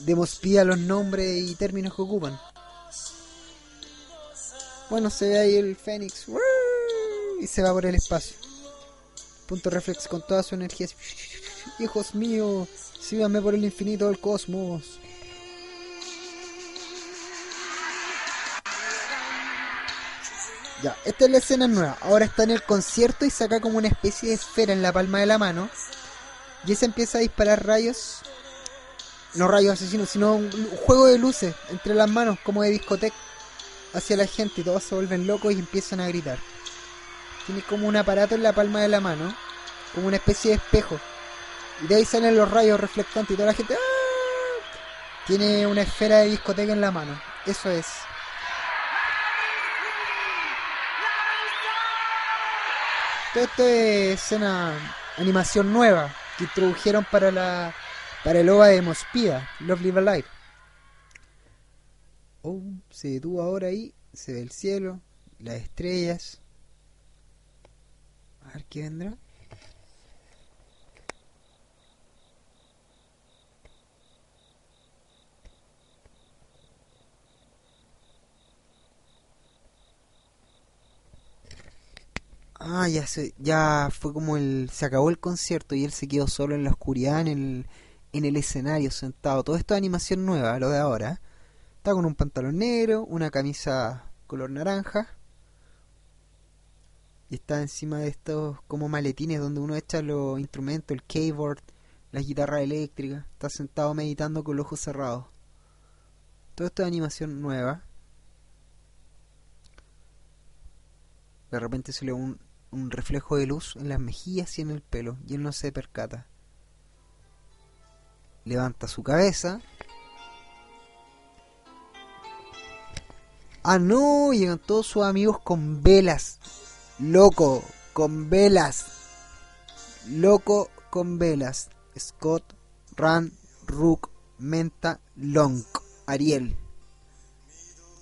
de Mospia, los nombres y términos que ocupan. Bueno, se ve ahí el Fénix y se va por el espacio. Punto reflex con toda su energía. *laughs* Hijos míos, síganme por el infinito del cosmos. Ya, esta es la escena nueva. Ahora está en el concierto y saca como una especie de esfera en la palma de la mano. Y ese empieza a disparar rayos. No rayos asesinos, sino un juego de luces entre las manos, como de discoteca, hacia la gente. Y todos se vuelven locos y empiezan a gritar. Tiene como un aparato en la palma de la mano, como una especie de espejo. Y de ahí salen los rayos reflectantes y toda la gente. ¡ah! Tiene una esfera de discoteca en la mano. Eso es. Todo esto es escena animación nueva que introdujeron para la para el OVA de Mospida, Love Live Alive. Oh, se detuvo ahora ahí, se ve el cielo, las estrellas. A ver qué vendrá. Ah, ya se, ya fue como el se acabó el concierto y él se quedó solo en la oscuridad en el en el escenario sentado. Todo esto es animación nueva, lo de ahora. Está con un pantalón negro, una camisa color naranja. Y está encima de estos como maletines donde uno echa los instrumentos, el keyboard, la guitarra eléctrica. Está sentado meditando con los ojos cerrados. Todo esto es animación nueva. De repente se le un, un reflejo de luz en las mejillas y en el pelo, y él no se percata. Levanta su cabeza. Ah, no, llegan todos sus amigos con velas. Loco, con velas. Loco con velas. Scott, Rand, Rook, Menta, Long, Ariel.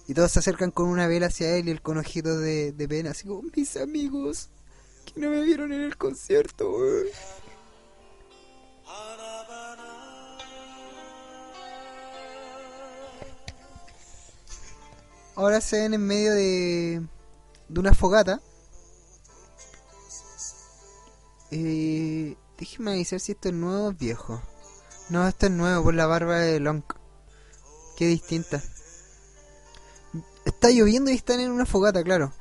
Y todos se acercan con una vela hacia él y él con ojitos de, de pena, así como, mis amigos, que no me vieron en el concierto. eh". Ahora se ven en medio de, de una fogata. Eh, déjeme avisar si esto es nuevo o viejo. No, esto es nuevo por la barba de Long. Qué distinta. Está lloviendo y están en una fogata, claro.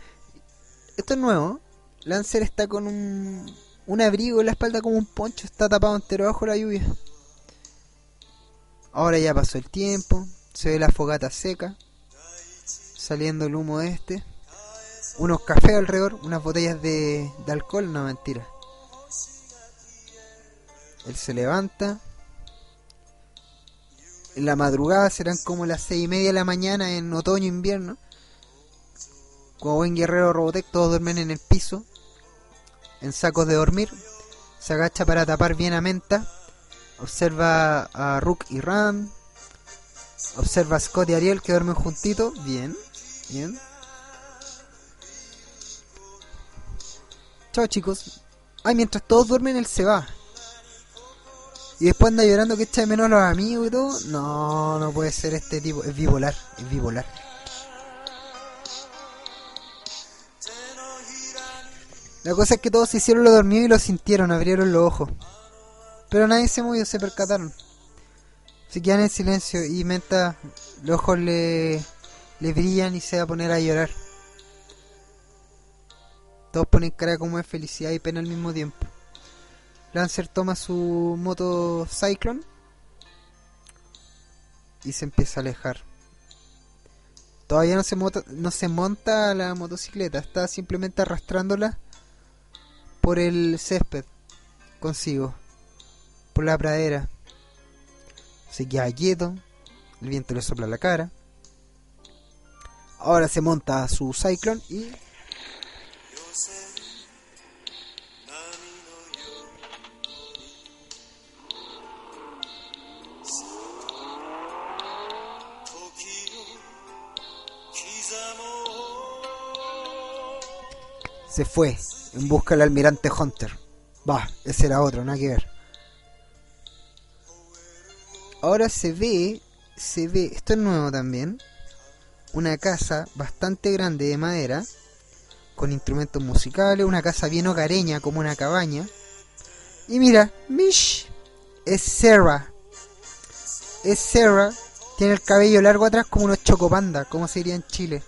esto es nuevo. Lancer está con un, un abrigo en la espalda como un poncho, está tapado entero bajo la lluvia. Ahora ya pasó el tiempo, se ve la fogata seca, saliendo el humo este. Unos cafés alrededor, unas botellas de, de alcohol, no mentira. Él se levanta. En la madrugada serán como las seis y media de la mañana en otoño-invierno. Como buen guerrero Robotech, todos duermen en el piso, en sacos de dormir. Se agacha para tapar bien a Menta. Observa a Rook y Ram. Observa a Scott y Ariel que duermen juntitos. Bien, bien. Chao chicos. Ay, mientras todos duermen, él se va. Y después anda llorando que echa de menos a los amigos y todo. No, no puede ser este tipo. Es bipolar, es bipolar. La cosa es que todos hicieron lo dormido y lo sintieron, abrieron los ojos. Pero nadie se movió, se percataron. Se quedan en silencio y Menta, los ojos le, le brillan y se va a poner a llorar. Todos ponen cara como de felicidad y pena al mismo tiempo. Lancer toma su moto Cyclone y se empieza a alejar. Todavía no se, no se monta la motocicleta, está simplemente arrastrándola por el césped consigo, por la pradera. Se queda quieto, el viento le sopla la cara. Ahora se monta su Cyclone y se fue en busca del almirante Hunter. Va, ese era otro, nada que ver. Ahora se ve, se ve, esto es nuevo también, una casa bastante grande de madera, con instrumentos musicales, una casa bien hogareña como una cabaña. Y mira, Mish es Sarah. Es Sarah, tiene el cabello largo atrás como unos chocopanda, como se diría en Chile.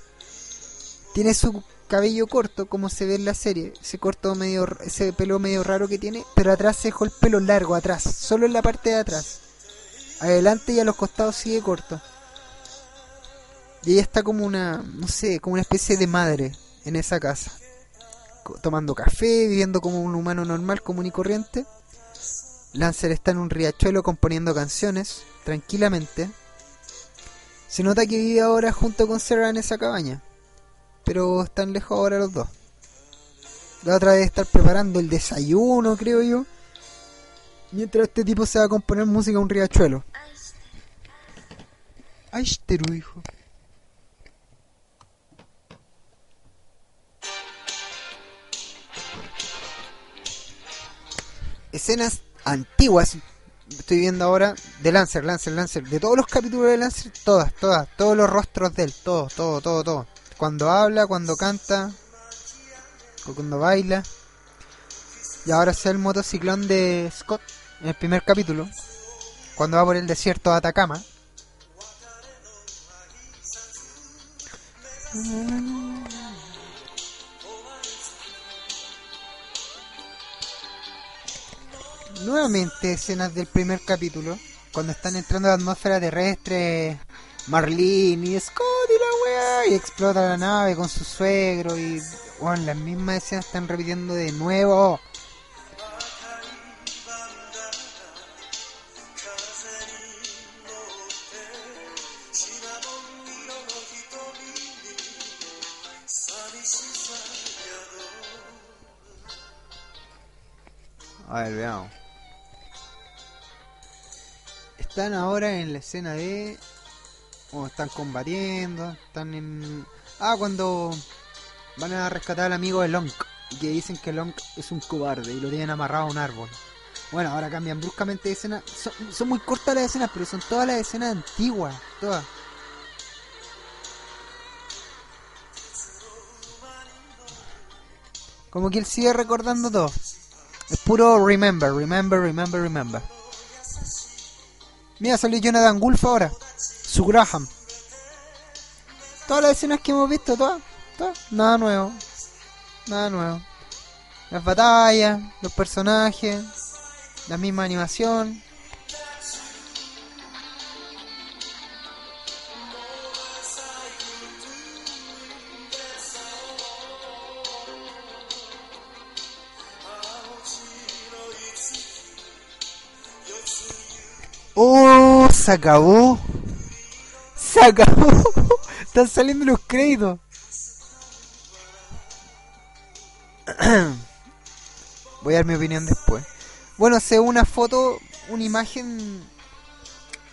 Tiene su cabello corto, como se ve en la serie, ese corto medio, ese pelo medio raro que tiene, pero atrás se dejó el pelo largo atrás, solo en la parte de atrás. Adelante y a los costados sigue corto. Y ella está como una, no sé, como una especie de madre en esa casa. Tomando café, viviendo como un humano normal, común y corriente. Lancer está en un riachuelo componiendo canciones, tranquilamente. Se nota que vive ahora junto con Sarah en esa cabaña pero están lejos ahora los dos. La otra debe estar preparando el desayuno, creo yo. Mientras este tipo se va a componer música a un riachuelo. Aishiteru, hijo. Escenas antiguas. Estoy viendo ahora de Lancer, Lancer, Lancer. De todos los capítulos de Lancer, todas, todas. Todos los rostros de él. Todo, todo, todo, todo cuando habla, cuando canta, cuando baila. Y ahora sea el motociclón de Scott en el primer capítulo, cuando va por el desierto de Atacama. Nuevamente escenas del primer capítulo, cuando están entrando a la atmósfera terrestre Marlene y Scott y la weá y explota la nave con su suegro y bueno, las mismas escenas están repitiendo de nuevo. A ver, veamos. Están ahora en la escena de están combatiendo, están en... Ah, cuando van a rescatar al amigo de Long, que dicen que Long es un cobarde y lo tienen amarrado a un árbol. Bueno, ahora cambian bruscamente de escena. Son muy cortas las escenas, pero son todas las escenas antiguas, todas. Como que él sigue recordando todo. Es puro remember, remember, remember, remember. Mira, salió Jonathan Wolf ahora. Su Graham. Todas las escenas que hemos visto, todas, todas, nada nuevo. nada nuevo. Las batallas, los personajes, la misma animación. ¡Oh! Se acabó. Se acabó. *laughs* Están saliendo los créditos. *clears throat* Voy a dar mi opinión después. Bueno, se una foto, una imagen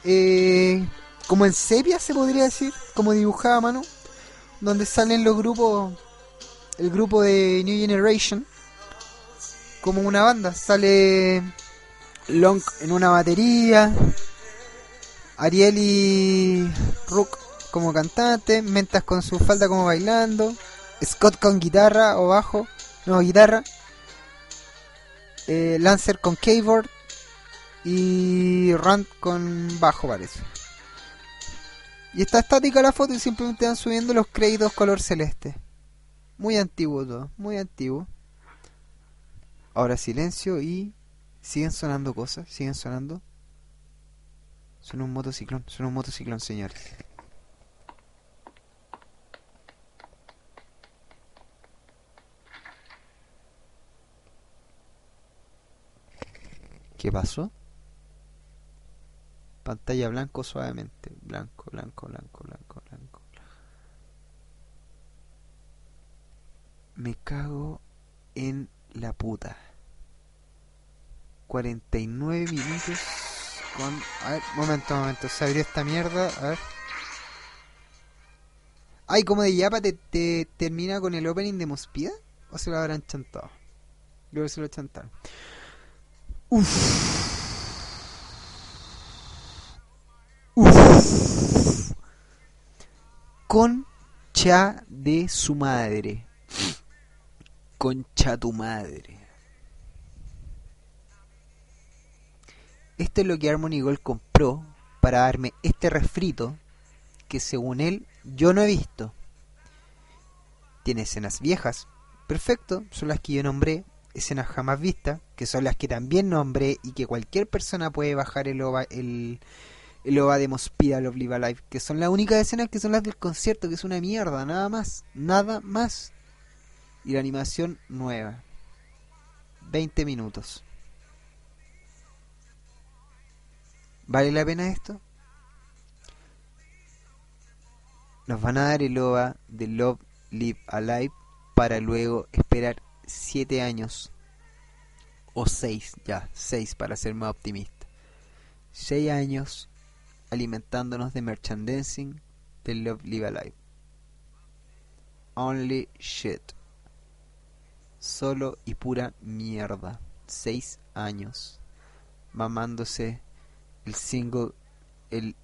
eh, como en sepia se podría decir, como dibujada a mano, donde salen los grupos, el grupo de New Generation, como una banda. Sale Long en una batería, Ariel y Rook como cantante, Mentas con su falda como bailando, Scott con guitarra o bajo, no guitarra, eh, Lancer con keyboard y Rand con bajo parece. Y está estática la foto y simplemente van subiendo los créditos color celeste. Muy antiguo todo, muy antiguo. Ahora silencio y siguen sonando cosas, siguen sonando. Suena un motociclón, suena un motociclón, señores. ¿Qué pasó? Pantalla blanco suavemente. Blanco, blanco, blanco, blanco, blanco. Me cago en la puta. 49 minutos con... A ver, momento, momento. Se abrió esta mierda. A ver. Ay, como de Yapa te, te termina con el opening de Mospida. ¿O se lo habrán chantado? Que se lo chantaron. Uff. Uff. Concha de su madre. Concha tu madre. Esto es lo que Harmony Gold compró para darme este refrito que según él yo no he visto. Tiene escenas viejas, perfecto, son las que yo nombré, escenas jamás vistas, que son las que también nombré y que cualquier persona puede bajar el OVA, el, el OVA de Mospida Love Live Alive, que son las únicas escenas que son las del concierto, que es una mierda, nada más, nada más. Y la animación nueva. 20 minutos. ¿Vale la pena esto? Nos van a dar el OVA de Love Live Alive para luego esperar 7 años o 6, ya, 6 para ser más optimista. 6 años alimentándonos de merchandising de Love Live Alive. Only shit. Solo y pura mierda. 6 años mamándose el single, el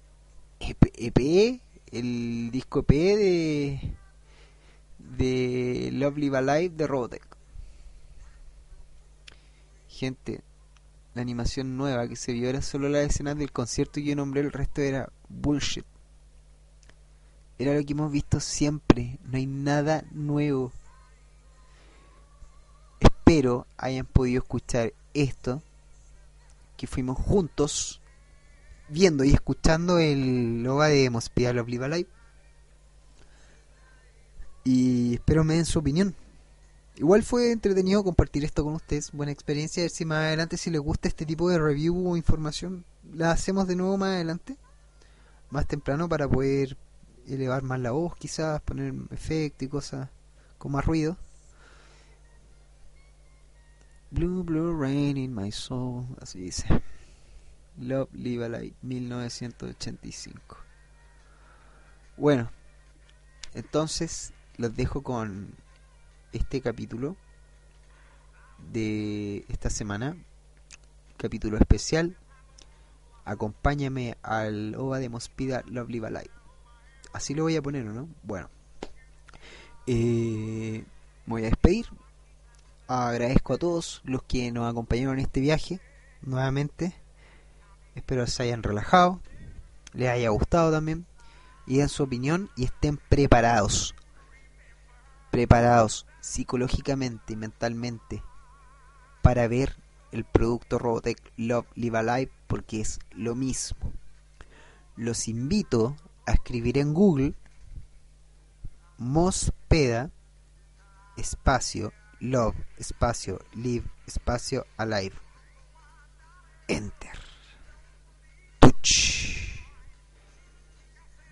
EP, EP, el disco EP de de Love Live de Robotech. Gente, la animación nueva que se vio era solo la escena del concierto y yo nombré el resto era bullshit. Era lo que hemos visto siempre, no hay nada nuevo. Espero hayan podido escuchar esto, que fuimos juntos viendo y escuchando el logo de Mospia Love Live. Y espero me den su opinión. Igual fue entretenido compartir esto con ustedes, buena experiencia, a ver si más adelante si les gusta este tipo de review o información, la hacemos de nuevo más adelante, más temprano para poder elevar más la voz quizás, poner efecto y cosas con más ruido. Blue Blue Rain in my soul, así dice. Love Live Alive 1985. Bueno, entonces los dejo con este capítulo de esta semana, capítulo especial. Acompáñame al OVA de Mospida Love Live Alive. Así lo voy a poner, ¿no? Bueno, eh, me voy a despedir. Agradezco a todos los que nos acompañaron en este viaje nuevamente. Espero se hayan relajado, les haya gustado también y den su opinión y estén preparados. Preparados. psicológicamente y mentalmente para ver el producto Robotech Love Live Alive porque es lo mismo. Los invito a escribir en Google Mospeda espacio Love espacio Live espacio Alive. Enter.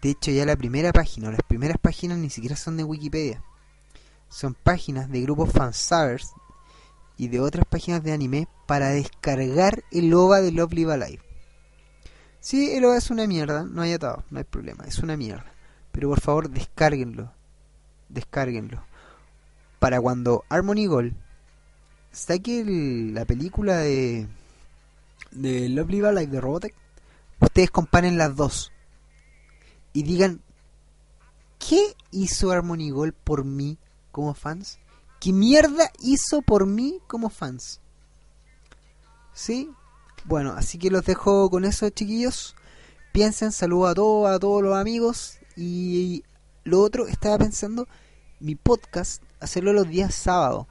De hecho, ya la primera página, las primeras páginas ni siquiera son de Wikipedia. Son páginas de grupos fansubs y de otras páginas de anime para descargar el OVA de Love Live. Sí, el OVA es una mierda, no hay atado, no hay problema, es una mierda. Pero por favor, descárguenlo. Descárguenlo. Para cuando Harmony Gold saque el- la película de, de Love Live de Robotech, ustedes comparen las dos y digan ¿qué hizo Harmony por mí como fans? ¿Qué mierda hizo por mí como fans? ¿Sí? Bueno, así que los dejo con eso, chiquillos. Piensen, saludo a todos, a todos los amigos. Y lo otro, estaba pensando, mi podcast, hacerlo los días sábados.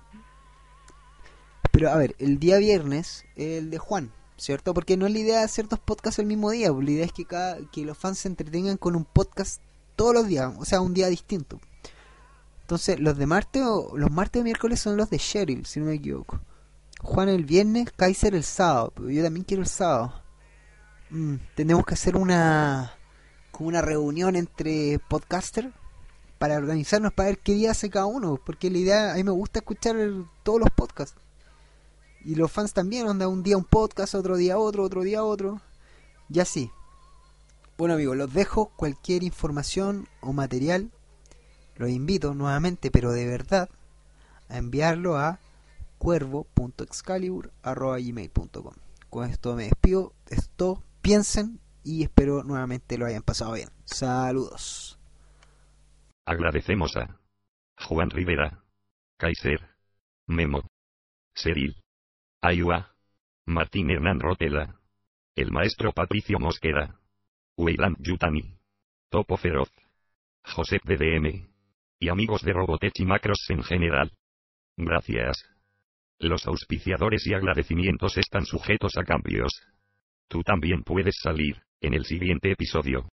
Pero a ver, el día viernes, el de Juan, ¿cierto? Porque no es la idea de hacer dos podcasts el mismo día. pues La idea es que, cada, que los fans se entretengan con un podcast todos los días, o sea, un día distinto. Entonces, los de martes o los martes o miércoles son los de Cheryl, si no me equivoco. Juan el viernes, Kaiser el sábado. Pero yo también quiero el sábado. Mm, tenemos que hacer una como una reunión entre podcasters para organizarnos para ver qué día hace cada uno. Porque la idea, a mí me gusta escuchar todos los podcasts. Y los fans también, onda un día un podcast, otro día otro, otro día otro. Y así. Bueno amigos, los dejo. Cualquier información o material, los invito nuevamente, pero de verdad, a enviarlo a cuervo.excalibur.gmail.com Con esto me despido. Esto, piensen y espero nuevamente lo hayan pasado bien. Saludos. Agradecemos a Juan Rivera, Kaiser, Memo, Seril, Ayua, Martín Hernán Rotela, el maestro Patricio Mosquera, Weyland Yutani, Topo Feroz, Josep DDM, y amigos de Robotech y Macros en general. Gracias. Los auspiciadores y agradecimientos están sujetos a cambios. Tú también puedes salir, en el siguiente episodio.